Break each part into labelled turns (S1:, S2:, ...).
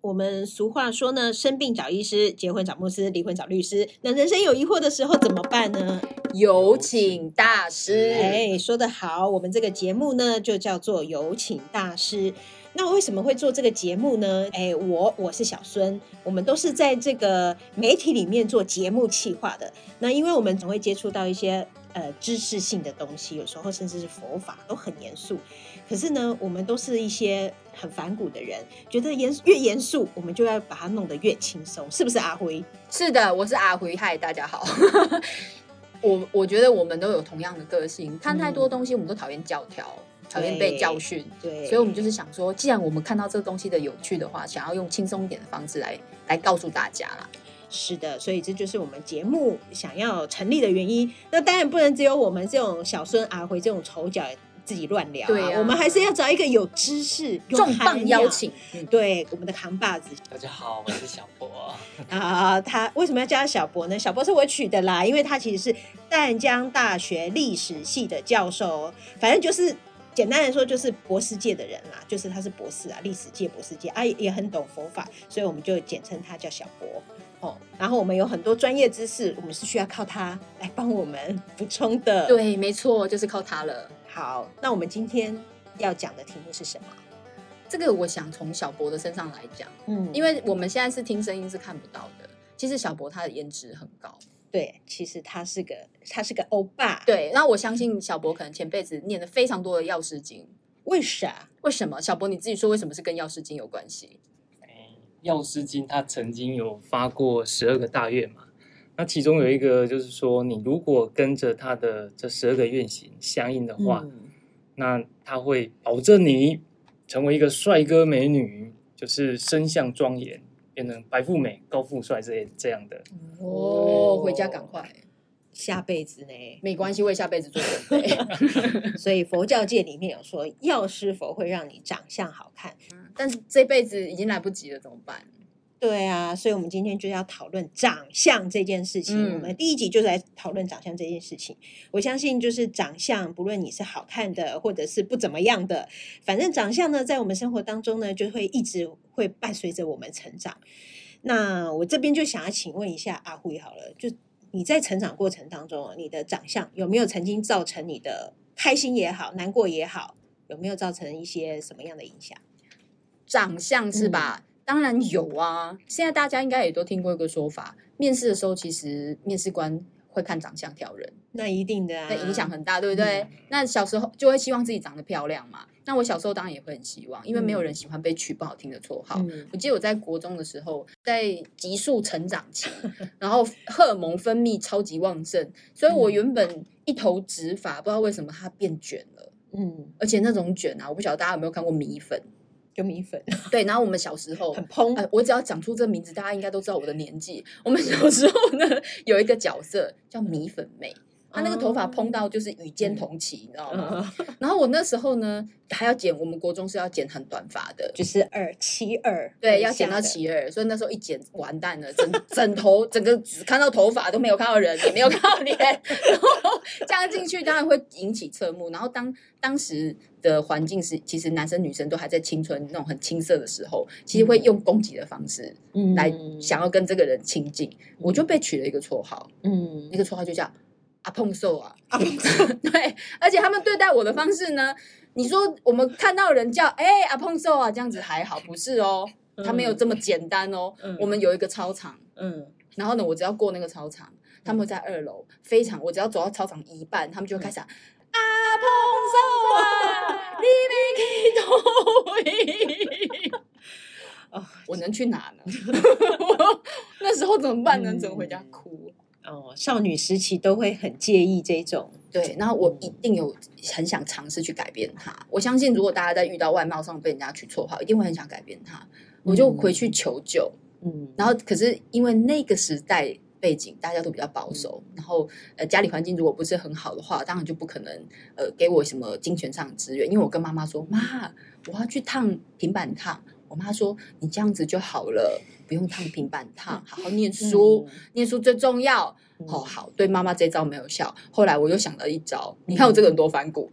S1: 我们俗话说呢，生病找医师，结婚找牧师，离婚找律师。那人生有疑惑的时候怎么办呢？
S2: 有请大师。
S1: 哎，说得好，我们这个节目呢就叫做有请大师。那为什么会做这个节目呢？哎，我我是小孙，我们都是在这个媒体里面做节目企划的。那因为我们总会接触到一些呃知识性的东西，有时候甚至是佛法都很严肃。可是呢，我们都是一些很反骨的人，觉得严越严肃，我们就要把它弄得越轻松，是不是阿辉？
S2: 是的，我是阿辉，嗨，大家好。我我觉得我们都有同样的个性，看太多东西，我们都讨厌教条，讨厌被教训，
S1: 对，
S2: 所以我们就是想说，既然我们看到这个东西的有趣的话，想要用轻松一点的方式来来告诉大家啦。
S1: 是的，所以这就是我们节目想要成立的原因。那当然不能只有我们这种小孙阿辉这种丑角。自己乱聊，
S2: 对
S1: 啊，我们还是要找一个有知识、
S2: 重磅邀请。
S1: 对，我们的扛把子。
S3: 大家好，我是小博
S1: 啊。他为什么要叫他小博呢？小博是我取的啦，因为他其实是淡江大学历史系的教授，反正就是简单来说就是博士界的人啦，就是他是博士啊，历史界博士界啊，也很懂佛法，所以我们就简称他叫小博哦。然后我们有很多专业知识，我们是需要靠他来帮我们补充的。
S2: 对，没错，就是靠他了。
S1: 好，那我们今天要讲的题目是什么？
S2: 这个我想从小博的身上来讲，嗯，因为我们现在是听声音是看不到的。其实小博他的颜值很高，
S1: 对，其实他是个他是个欧巴，
S2: 对。那我相信小博可能前辈子念了非常多的药师经，
S1: 为啥？
S2: 为什么？小博你自己说，为什么是跟药师经有关系？
S3: 药师经他曾经有发过十二个大愿嘛。那其中有一个就是说，你如果跟着他的这十二个愿行相应的话，那他会保证你成为一个帅哥美女，就是身相庄严，变成白富美、高富帅这些这样的。
S2: 哦，回家赶快，
S1: 下辈子呢？
S2: 没关系，为下辈子做准备。
S1: 所以佛教界里面有说，药师佛会让你长相好看，
S2: 但是这辈子已经来不及了，怎么办？
S1: 对啊，所以我们今天就要讨论长相这件事情。我们第一集就是来讨论长相这件事情。我相信，就是长相，不论你是好看的，或者是不怎么样的，反正长相呢，在我们生活当中呢，就会一直会伴随着我们成长。那我这边就想要请问一下阿辉好了，就你在成长过程当中，你的长相有没有曾经造成你的开心也好，难过也好，有没有造成一些什么样的影响？
S2: 长相是吧？当然有啊！现在大家应该也都听过一个说法，面试的时候其实面试官会看长相挑人，
S1: 那一定的，啊
S2: 那影响很大，对不对？那小时候就会希望自己长得漂亮嘛。那我小时候当然也会很希望，因为没有人喜欢被取不好听的绰号。我记得我在国中的时候，在急速成长期，然后荷尔蒙分泌超级旺盛，所以我原本一头直发，不知道为什么它变卷了。嗯，而且那种卷啊，我不晓得大家有没有看过米粉。
S1: 就米粉，
S2: 对。然后我们小时候
S1: 很蓬，
S2: 我只要讲出这名字，大家应该都知道我的年纪。我们小时候呢，有一个角色叫米粉妹。他那个头发蓬到就是与肩同齐，你知道吗？然后我那时候呢还要剪，我们国中是要剪很短发的，
S1: 就是二七二，
S2: 对，要剪到七二，所以那时候一剪完蛋了，整整头整个只看到头发都没有看到人，也没有看到脸，然后这样进去当然会引起侧目。然后当当时的环境是，其实男生女生都还在青春那种很青涩的时候，其实会用攻击的方式来想要跟这个人亲近，我就被取了一个绰号，嗯，那个绰号就叫。阿碰瘦啊，
S1: 阿碰瘦，
S2: 对，而且他们对待我的方式呢，你说我们看到人叫哎阿碰瘦啊，这样子还好，不是哦，他没有这么简单哦。我们有一个操场，嗯，然后呢，我只要过那个操场，他们在二楼，非常，我只要走到操场一半，他们就开始阿碰瘦啊，你没听懂？哦，我能去哪呢？那时候怎么办呢？只能回家哭。
S1: 哦，少女时期都会很介意这种，
S2: 对。然后我一定有很想尝试去改变它。我相信，如果大家在遇到外貌上被人家取绰号，一定会很想改变它。我就回去求救，嗯。然后，可是因为那个时代背景，大家都比较保守，然后呃，家里环境如果不是很好的话，当然就不可能呃给我什么金钱上的资源。因为我跟妈妈说，妈，我要去烫平板烫。我妈说，你这样子就好了。不用烫平板烫，好好念书，念书最重要。哦，好，对妈妈这招没有效。后来我又想了一招，你看我这个人多反骨，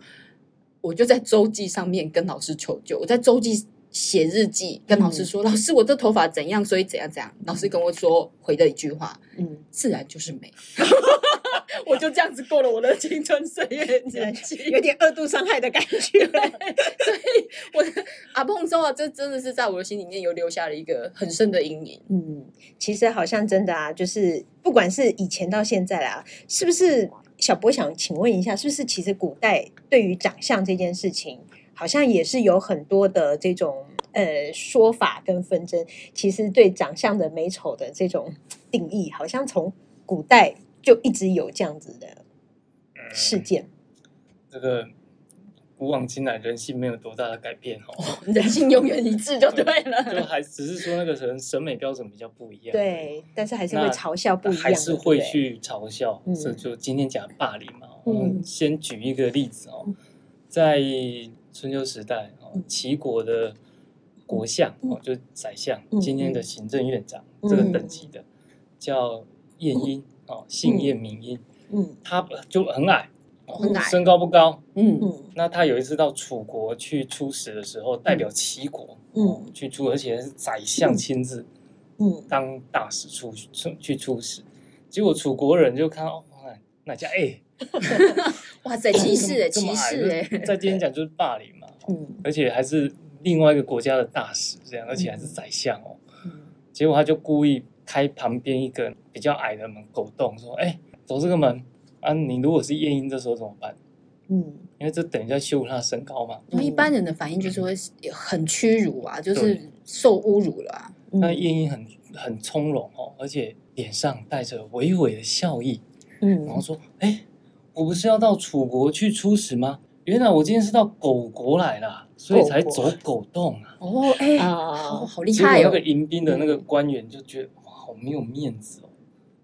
S2: 我就在周记上面跟老师求救。我在周记写日记，跟老师说：“老师，我这头发怎样？所以怎样怎样。”老师跟我说回的一句话：“嗯，自然就是美。” 我就这样子过了我的青春岁月年纪，
S1: 有点二度伤害的感觉。所
S2: 以，我阿碰说啊，这真的是在我的心里面有留下了一个很深的阴影。
S1: 嗯，其实好像真的啊，就是不管是以前到现在啊，是不是小波想请问一下，是不是其实古代对于长相这件事情，好像也是有很多的这种呃说法跟纷争。其实对长相的美丑的这种定义，好像从古代。就一直有这样子的事件。
S3: 这个古往今来，人性没有多大的改变哦，
S2: 人性永远一致就对了。
S3: 就还只是说那个人审美标准比较不一样。
S1: 对，但是还是会嘲笑不一样，
S3: 还是会去嘲笑。这就今天讲霸凌嘛。嗯，先举一个例子哦，在春秋时代哦，齐国的国相哦，就宰相，今天的行政院长这个等级的叫晏婴。哦，姓叶名音，嗯，他就很矮，
S2: 很矮，
S3: 身高不高，嗯。嗯。那他有一次到楚国去出使的时候，代表齐国，嗯，去出，而且是宰相亲自，嗯，当大使出出去出使，结果楚国人就看到，哇，那家哎，
S2: 哇塞，歧视哎，歧视哎，
S3: 在今天讲就是霸凌嘛，嗯，而且还是另外一个国家的大使这样，而且还是宰相哦，嗯，结果他就故意。开旁边一个比较矮的门，狗洞说：“哎，走这个门啊！你如果是夜莺，这时候怎么办？嗯，因为这等一下羞辱他的身高嘛。
S2: 那一般人的反应就是会很屈辱啊，就是受侮辱了。
S3: 那夜莺很很从容哦，而且脸上带着微微的笑意。嗯，然后说：哎，我不是要到楚国去出使吗？原来我今天是到狗国来了，所以才走狗洞啊。
S2: 哦，哎，好厉害哦！
S3: 那个迎宾的那个官员就觉得。好没有面子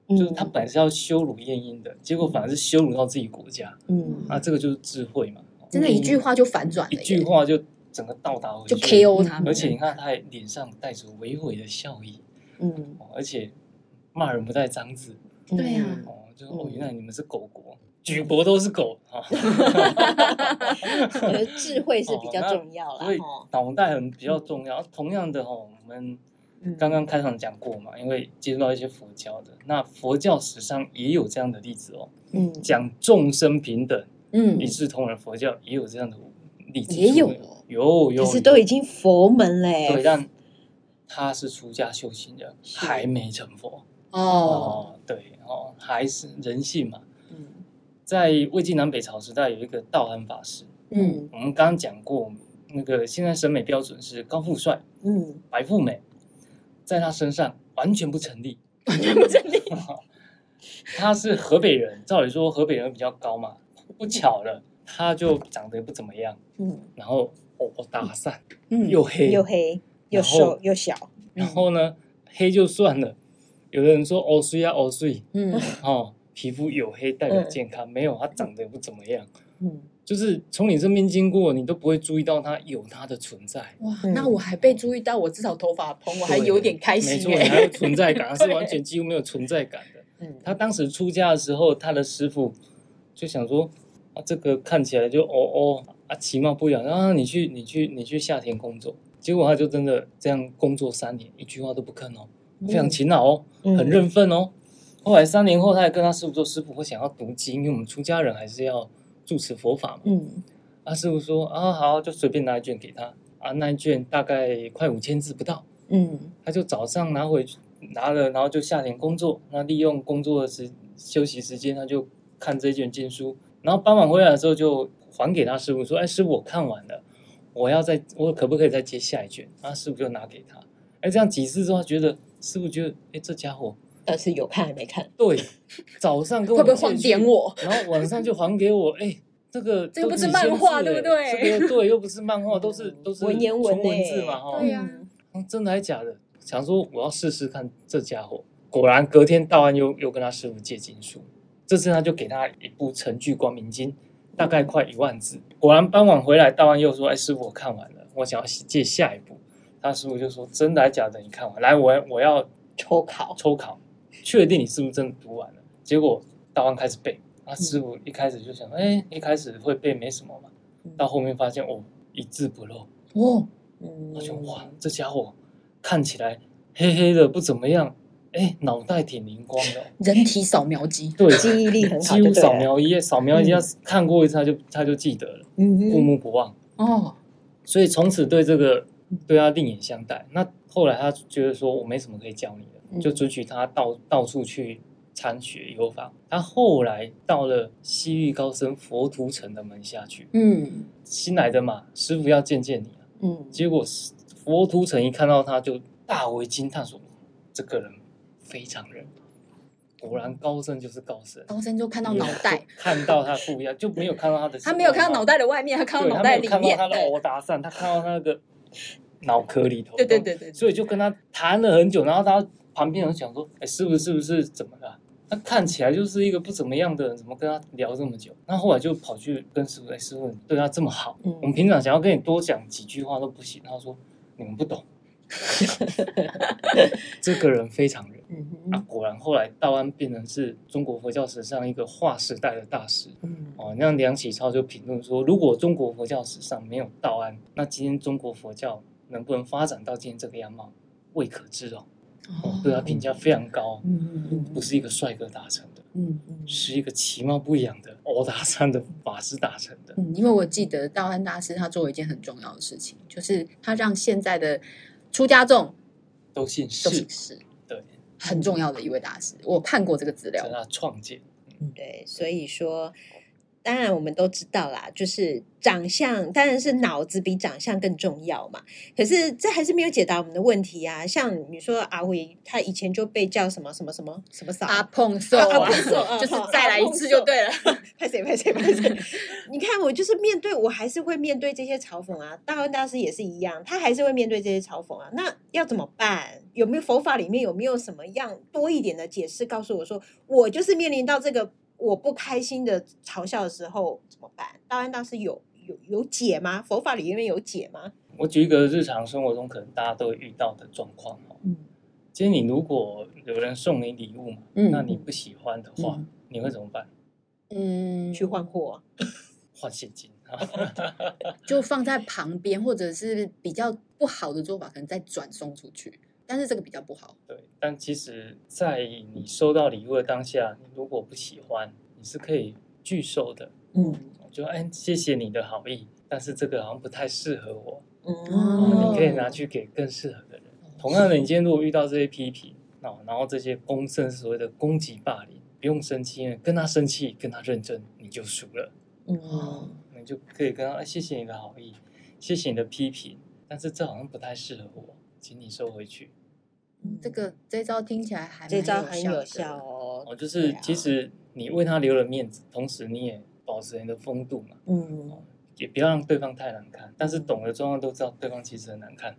S3: 哦，就是他本来是要羞辱晏婴的，结果反而是羞辱到自己国家。嗯，啊，这个就是智慧嘛，
S2: 真的，一句话就反转，
S3: 一句话就整个到达，
S2: 就 KO 他。
S3: 而且你看，他还脸上带着微微的笑意。嗯，而且骂人不带脏字。
S2: 对呀，
S3: 哦，就是哦，原来你们是狗国，举国都是狗啊。
S1: 我觉得智慧是比较重要了，
S3: 脑袋很比较重要。同样的哈，我们。刚刚开场讲过嘛，因为接触到一些佛教的，那佛教史上也有这样的例子哦。嗯，讲众生平等，嗯，一视同仁，佛教也有这样的例子，
S2: 也有，
S3: 有有。
S1: 可是都已经佛门嘞，
S3: 对，但他是出家修行的，还没成佛。哦。对哦，还是人性嘛。嗯，在魏晋南北朝时代有一个道安法师，嗯，我们刚刚讲过，那个现在审美标准是高富帅，嗯，白富美。在他身上完全不成立，
S2: 完全不成立。
S3: 他是河北人，照理说河北人比较高嘛，不巧了，他就长得不怎么样。嗯，然后哦，打散，嗯，又黑
S1: 又黑又瘦又小。
S3: 然后呢，黑就算了，有的人说哦碎啊哦碎，嗯，哦，皮肤黝黑代表健康，没有，他长得也不怎么样。嗯。就是从你身边经过，你都不会注意到它有它的存在。
S2: 哇，那我还被注意到，我至少头发蓬，我还有点开心。
S3: 没错，还有存在感，是完全几乎没有存在感的。嗯，他当时出家的时候，他的师傅就想说啊，这个看起来就哦哦啊，其貌不扬啊，你去你去你去下田工作。结果他就真的这样工作三年，一句话都不吭哦，非常勤劳哦，很认份哦。后来三年后，他也跟他师傅说：“师傅，我想要读经，因为我们出家人还是要。”住持佛法嘛，嗯，啊，师傅说啊，好，就随便拿一卷给他，啊，那一卷大概快五千字不到，嗯，他就早上拿回去拿了，然后就下田工作，那利用工作的时休息时间，他就看这卷经书，然后傍晚回来的时候就还给他师傅说，哎，师傅我看完了，我要再我可不可以再接下一卷？啊，师傅就拿给他，哎，这样几次之后觉得师傅觉得，哎，这家伙。
S1: 但是有看还没看？
S3: 对，早上跟
S2: 会不会还点我？
S3: 然后晚上就还给我。哎，这个
S2: 这不是漫画对不对？
S3: 这个对，又不是漫画，都是都是
S1: 文言
S3: 文文字嘛哈。
S2: 对呀，
S3: 真的还是假的？想说我要试试看这家伙。果然隔天道安又又跟他师傅借经书，这次他就给他一部《成句光明经》，大概快一万字。果然傍晚回来，道安又说：“哎，师傅我看完了，我想要借下一部。”他师傅就说：“真的还是假的？你看完来，我我要
S1: 抽考
S3: 抽考。”确定你是不是真的读完了？结果大王开始背，他师傅一开始就想，哎，一开始会背没什么嘛，到后面发现哦，一字不漏，哦，我就哇，这家伙看起来黑黑的不怎么样，哎，脑袋挺灵光的，
S2: 人体扫描机，
S3: 对，
S1: 记忆力很好，
S3: 几乎扫描一页，扫描一下看过一次他就他就记得了，过目不忘。哦。所以从此对这个对他另眼相待。那后来他觉得说我没什么可以教你的，就准许他到到处去参学游访。他后来到了西域高僧佛图澄的门下去，嗯，新来的嘛，师傅要见见你啊，嗯，结果佛图澄一看到他就大为惊叹，说这个人非常人。果然高僧就是高僧，
S2: 高僧就看到脑袋，
S3: 看到他不一样，就没有看到他的。
S2: 他没有看到脑袋的外面，他看到脑袋里面。
S3: 他看到他的 欧达善，他看到他那个脑壳里头。
S2: 对对对对。
S3: 所以就跟他谈了很久，然后他旁边人讲说：“哎，师傅是不是怎么了？他看起来就是一个不怎么样的人，怎么跟他聊这么久？”那后来就跑去跟师傅：“哎，师傅对他这么好，我们平常想要跟你多讲几句话都不行。”他说：“你们不懂。”这个人非常人啊，果然后来道安变成是中国佛教史上一个划时代的大师。哦，那梁启超就评论说，如果中国佛教史上没有道安，那今天中国佛教能不能发展到今天这个样貌，未可知哦。哦，对他评价非常高。嗯嗯不是一个帅哥达成的，嗯嗯，是一个其貌不扬的欧达山的法师达成的。
S2: 嗯，因为我记得道安大师他做了一件很重要的事情，就是他让现在的。出家众
S3: 都姓氏，
S2: 都姓氏，
S3: 对，
S2: 很重要的一位大师，我看过这个资料，
S3: 他创建，
S1: 对，所以说。当然，我们都知道啦，就是长相当然是脑子比长相更重要嘛。可是这还是没有解答我们的问题啊。像你说阿辉，他以前就被叫什么什么什么什么嫂
S2: 阿碰瘦
S1: 阿碰瘦，
S2: 就是再来一次就对了。
S1: 拍谁拍谁拍谁？你看我就是面对，我还是会面对这些嘲讽啊。大恩大师也是一样，他还是会面对这些嘲讽啊。那要怎么办？有没有佛法里面有没有什么样多一点的解释，告诉我说，我就是面临到这个。我不开心的嘲笑的时候怎么办？道安大师有有有解吗？佛法里面有解吗？
S3: 我举一个日常生活中可能大家都会遇到的状况哦。嗯，今天你如果有人送你礼物嘛，那你不喜欢的话，你会怎么办？
S1: 嗯，去换货，
S3: 换现金，
S2: 就放在旁边，或者是比较不好的做法，可能再转送出去。但是这个比较不好。
S3: 对，但其实，在你收到礼物的当下，你如果不喜欢，你是可以拒收的。嗯，就哎，谢谢你的好意，但是这个好像不太适合我。嗯，你可以拿去给更适合的人。同样的，你今天如果遇到这些批评，哦，然后这些公正所谓的攻击霸凌，不用生气，跟他生气，跟他认真，你就输了。嗯，你就可以跟他，谢谢你的好意，谢谢你的批评，但是这好像不太适合我，请你收回去。
S2: 这个这招听起来还
S1: 这招很有效哦。
S3: 哦，就是其实你为他留了面子，同时你也保持你的风度嘛。嗯，也不要让对方太难看。但是懂的状况都知道，对方其实很难看。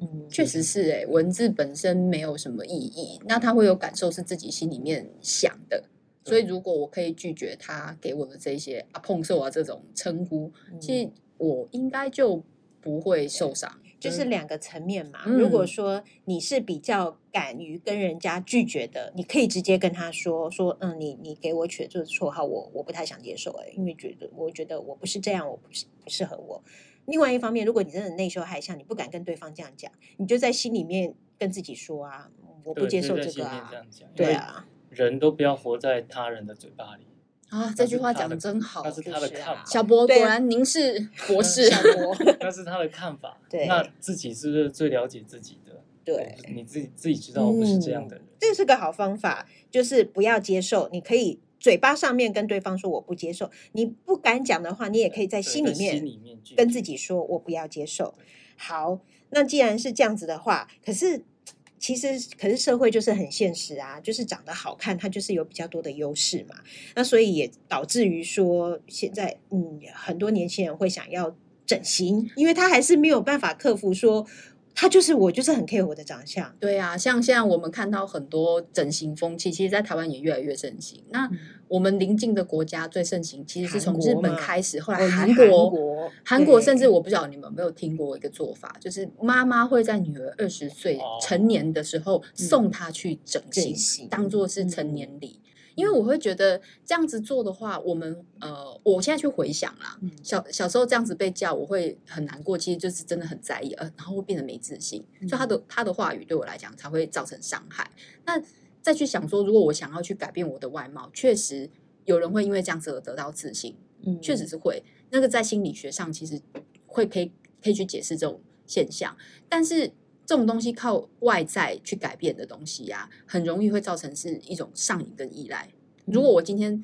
S2: 嗯，确实是哎，文字本身没有什么意义，那他会有感受是自己心里面想的。所以如果我可以拒绝他给我的这些啊碰受啊这种称呼，其实我应该就不会受伤。
S1: 就是两个层面嘛。如果说你是比较敢于跟人家拒绝的，你可以直接跟他说说，嗯，你你给我取的这个绰号，我我不太想接受，哎，因为觉得我觉得我不是这样，我不是不适合我。另外一方面，如果你真的内羞害相，你不敢跟对方这样讲，你就在心里面跟自己说啊，我不接受这个啊，对啊，
S3: 人都不要活在他人的嘴巴里。
S2: 啊，这句话讲的真好。
S3: 那是他的看法。
S2: 小博，果然您是博士。
S1: 小博，
S3: 那是他的看法。
S1: 对，
S3: 那自己是不是最了解自己的？
S1: 对，
S3: 你自己自己知道我不是这样的人。
S1: 这是个好方法，就是不要接受。你可以嘴巴上面跟对方说我不接受，你不敢讲的话，你也可以在心里面跟自己说我不要接受。好，那既然是这样子的话，可是。其实，可是社会就是很现实啊，就是长得好看，它就是有比较多的优势嘛。那所以也导致于说，现在嗯，很多年轻人会想要整形，因为他还是没有办法克服说。他就是我，就是很 care 我的长相。
S2: 对啊，像现在我们看到很多整形风气，其实，在台湾也越来越盛行。那我们邻近的国家最盛行，其实是从日本开始，后来韩国，韩国甚至我不知道你们有没有听过一个做法，就是妈妈会在女儿二十岁成年的时候送她去整形，当做是成年礼。因为我会觉得这样子做的话，我们呃，我现在去回想啦，小小时候这样子被叫，我会很难过，其实就是真的很在意，呃，然后会变得没自信，就他的他的话语对我来讲才会造成伤害。那再去想说，如果我想要去改变我的外貌，确实有人会因为这样子而得到自信，嗯，确实是会。那个在心理学上其实会可以可以去解释这种现象，但是。这种东西靠外在去改变的东西呀，很容易会造成是一种上瘾跟依赖。如果我今天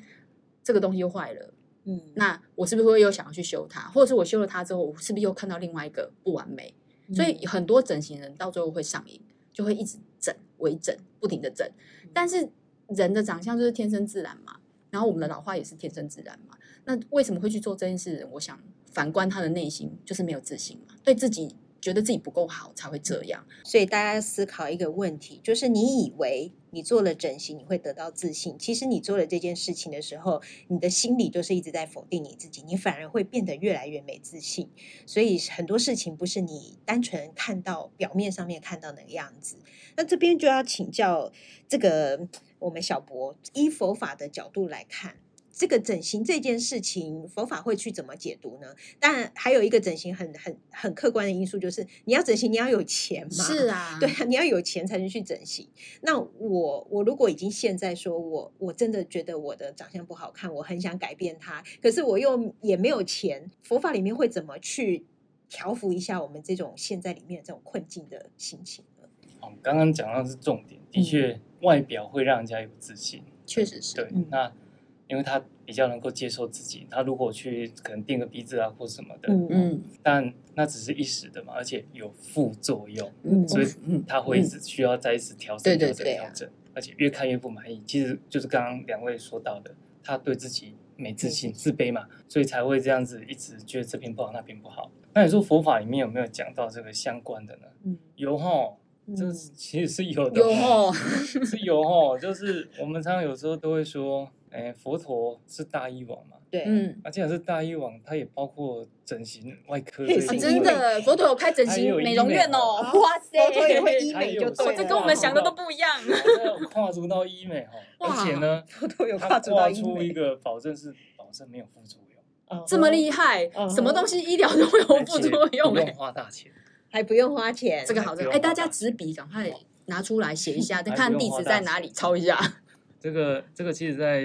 S2: 这个东西又坏了，嗯，那我是不是会又想要去修它？或者是我修了它之后，我是不是又看到另外一个不完美？所以很多整形人到最后会上瘾，就会一直整、微整、不停的整。但是人的长相就是天生自然嘛，然后我们的老化也是天生自然嘛。那为什么会去做这件事？我想反观他的内心，就是没有自信嘛，对自己。觉得自己不够好才会这样，
S1: 所以大家思考一个问题，就是你以为你做了整形你会得到自信，其实你做了这件事情的时候，你的心里就是一直在否定你自己，你反而会变得越来越没自信。所以很多事情不是你单纯看到表面上面看到那个样子。那这边就要请教这个我们小博，依佛法的角度来看。这个整形这件事情，佛法会去怎么解读呢？当然，还有一个整形很很很客观的因素，就是你要整形，你要有钱嘛。
S2: 是啊，
S1: 对啊，你要有钱才能去整形。那我我如果已经现在说我我真的觉得我的长相不好看，我很想改变它，可是我又也没有钱，佛法里面会怎么去调服一下我们这种现在里面这种困境的心情呢？
S3: 哦，刚刚讲到是重点，的确，外表会让人家有自信，
S2: 确实是
S3: 对。那因为他比较能够接受自己，他如果去可能垫个鼻子啊或什么的，嗯嗯，但那只是一时的嘛，而且有副作用，嗯，所以他会一直需要再一次调整、调整、调整，而且越看越不满意。其实就是刚刚两位说到的，他对自己没自信、自卑嘛，所以才会这样子一直觉得这边不好、那边不好。那你说佛法里面有没有讲到这个相关的呢？嗯，有哈，这其实是有的，
S2: 有哦，
S3: 是有哦，就是我们常常有时候都会说。哎，佛陀是大医王嘛？
S1: 对，嗯，
S3: 而且是大医王，他也包括整形外科。真
S2: 的，佛陀有开整形美容院哦！哇
S1: 塞，佛陀也会医美，就
S2: 这跟我们想的都不一样。
S3: 跨足到医美哈，而且呢，
S1: 佛陀有跨足到医
S3: 美。出一个保证是保证没有副作
S2: 用，这么厉害，什么东西医疗都会有副作用，
S3: 不用花大钱，
S1: 还不用花钱，
S2: 这个好，这个哎，大家纸笔赶快拿出来写一下，再看地址在哪里，抄一下。
S3: 这 个这个，其实，在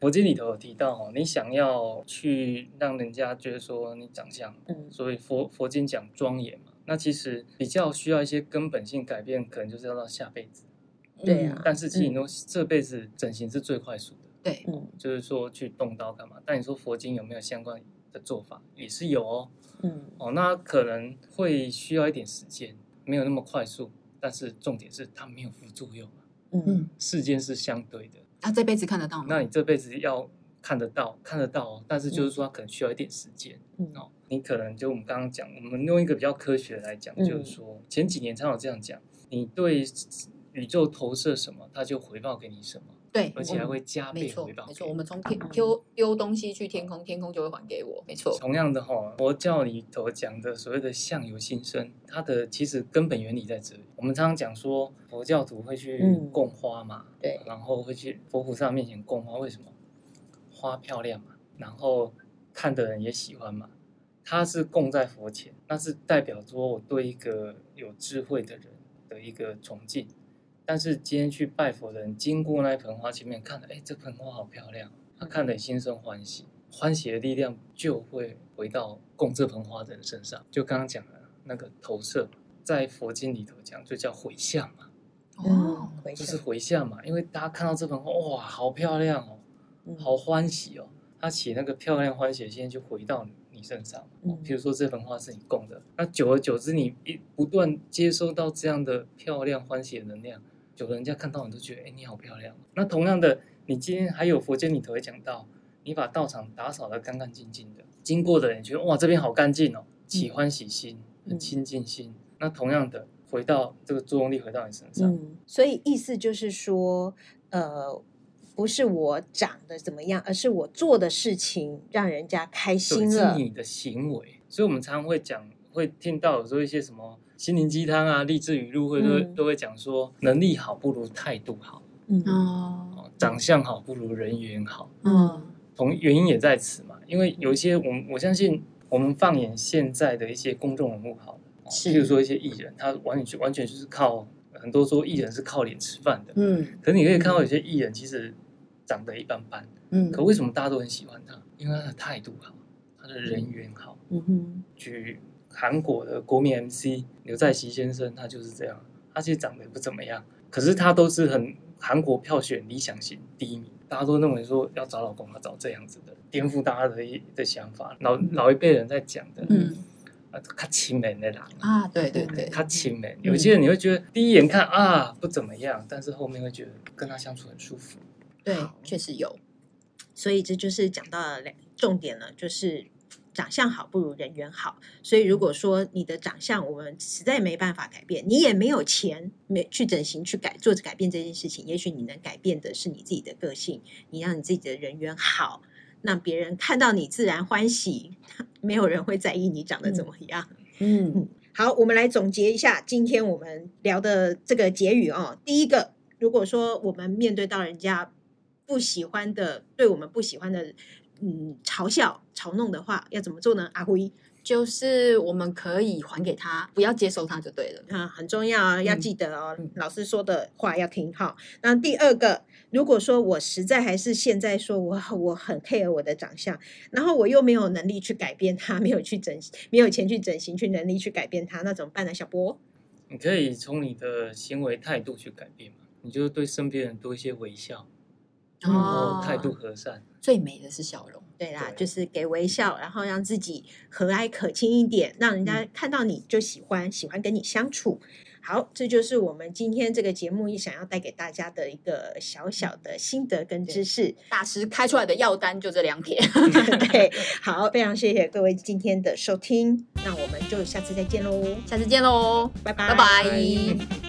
S3: 佛经里头有提到哦，你想要去让人家觉得说你长相，嗯，所以佛佛经讲庄严嘛，那其实比较需要一些根本性改变，可能就是要到下辈子。
S1: 对呀。
S3: 但是其实你说这辈子整形是最快速的。
S2: 对。
S3: 嗯。就是说去动刀干嘛？但你说佛经有没有相关的做法？也是有哦。嗯。哦，那可能会需要一点时间，没有那么快速，但是重点是它没有副作用。嗯，世间是相对的，
S2: 他这辈子看得到吗？
S3: 那你这辈子要看得到，看得到，但是就是说，可能需要一点时间。嗯哦，你可能就我们刚刚讲，我们用一个比较科学的来讲，就是说前几年常有这样讲，你对宇宙投射什么，它就回报给你什么。
S2: 对，
S3: 而且还会加倍回报。
S2: 没错，我们从天丢丢东西去天空，天空就会还给我。没错。
S3: 同样的哈，佛教里头讲的所谓的相由心生，它的其实根本原理在这里。我们常常讲说，佛教徒会去供花嘛，
S1: 对，
S3: 然后会去佛菩萨面前供花，为什么？花漂亮嘛，然后看的人也喜欢嘛。它是供在佛前，那是代表说我对一个有智慧的人的一个崇敬。但是今天去拜佛的人，经过那一盆花前面看了，哎，这盆花好漂亮，他看得心生欢喜，欢喜的力量就会回到供这盆花的人身上。就刚刚讲的那个投射，在佛经里头讲，就叫回向嘛。
S1: 哦，
S3: 就是回向嘛，因为大家看到这盆花，哇，好漂亮哦，好欢喜哦，他起那个漂亮欢喜的心就回到你身上。嗯，比如说这盆花是你供的，那久而久之，你一不断接收到这样的漂亮欢喜的能量。有人家看到你都觉得，哎，你好漂亮。那同样的，你今天还有佛经里头会讲到，你把道场打扫的干干净净的，经过的人觉得，哇，这边好干净哦，起欢喜心，很清净心。那同样的，回到这个作用力回到你身上。嗯，
S1: 所以意思就是说，呃，不是我长得怎么样，而是我做的事情让人家开心了。
S3: 是你的行为。所以我们常常会讲，会听到有时候一些什么。心灵鸡汤啊，励志语录会都都会讲说，能力好不如态度好。嗯哦，长相好不如人缘好。嗯，同原因也在此嘛，因为有一些我们我相信，我们放眼现在的一些公众人物，好，譬如说一些艺人，他完全完全就是靠很多说艺人是靠脸吃饭的。嗯，可是你可以看到有些艺人其实长得一般般。嗯，可为什么大家都很喜欢他？因为他的态度好，他的人缘好。嗯哼，举韩国的国民 MC 刘在熙先生，他就是这样。他其实长得也不怎么样，可是他都是很韩国票选理想型第一名。大家都认为说要找老公要找这样子的，颠覆大家的一的想法。老老一辈人在讲的，嗯，啊，他亲美的啦，
S2: 啊，对对对，
S3: 他亲美。有些人你会觉得第一眼看啊不怎么样，但是后面会觉得跟他相处很舒服。
S2: 对，确实有。
S1: 所以这就是讲到了两重点了，就是长相好不如人缘好。所以如果说你的长相我们实在没办法改变，你也没有钱没去整形去改做改变这件事情，也许你能改变的是你自己的个性，你让你自己的人缘好，让别人看到你自然欢喜，没有人会在意你长得怎么样。嗯，好，我们来总结一下今天我们聊的这个结语哦。第一个，如果说我们面对到人家。不喜欢的，对我们不喜欢的，嗯，嘲笑、嘲弄的话，要怎么做呢？阿辉，
S2: 就是我们可以还给他，不要接受他就对了。
S1: 啊，很重要啊，要记得哦，老师说的话要听好。那第二个，如果说我实在还是现在说我我很配合我的长相，然后我又没有能力去改变他，没有去整，没有钱去整形，去能力去改变他，那怎么办呢？小波，
S3: 你可以从你的行为态度去改变嘛，你就对身边人多一些微笑。然后态度和善，
S2: 最美的是笑容。
S1: 对啦，就是给微笑，然后让自己和蔼可亲一点，让人家看到你就喜欢，喜欢跟你相处。好，这就是我们今天这个节目想要带给大家的一个小小的心得跟知识。
S2: 大师开出来的药单就这两撇。
S1: 对，好，非常谢谢各位今天的收听，那我们就下次再见喽，
S2: 下次见喽，
S1: 拜拜，
S2: 拜拜。